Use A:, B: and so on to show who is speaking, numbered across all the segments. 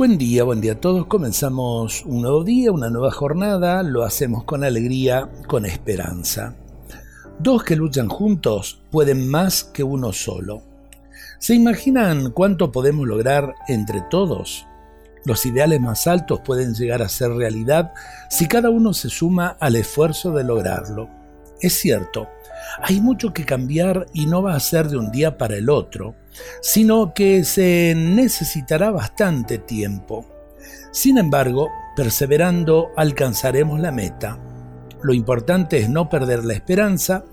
A: Buen día, buen día a todos. Comenzamos un nuevo día, una nueva jornada. Lo hacemos con alegría, con esperanza. Dos que luchan juntos pueden más que uno solo. ¿Se imaginan cuánto podemos lograr entre todos? Los ideales más altos pueden llegar a ser realidad si cada uno se suma al esfuerzo de lograrlo. Es cierto, hay mucho que cambiar y no va a ser de un día para el otro, sino que se necesitará bastante tiempo. Sin embargo, perseverando alcanzaremos la meta. Lo importante es no perder la esperanza,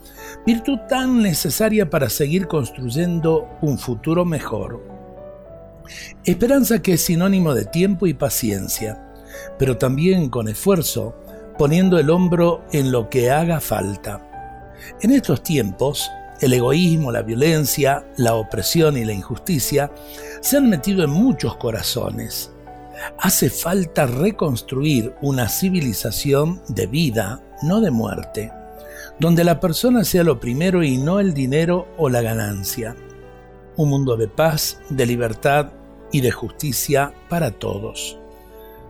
A: virtud tan necesaria para seguir construyendo un futuro mejor. Esperanza que es sinónimo de tiempo y paciencia, pero también con esfuerzo, poniendo el hombro en lo que haga falta. En estos tiempos, el egoísmo, la violencia, la opresión y la injusticia se han metido en muchos corazones. Hace falta reconstruir una civilización de vida, no de muerte, donde la persona sea lo primero y no el dinero o la ganancia. Un mundo de paz, de libertad y de justicia para todos.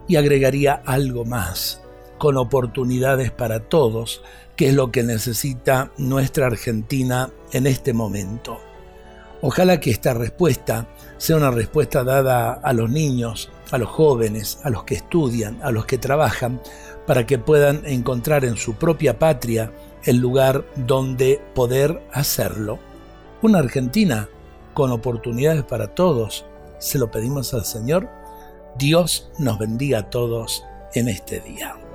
A: Y agregaría algo más, con oportunidades para todos, que es lo que necesita nuestra Argentina en este momento. Ojalá que esta respuesta sea una respuesta dada a los niños, a los jóvenes, a los que estudian, a los que trabajan, para que puedan encontrar en su propia patria el lugar donde poder hacerlo. Una Argentina con oportunidades para todos, se lo pedimos al Señor. Dios nos bendiga a todos en este día.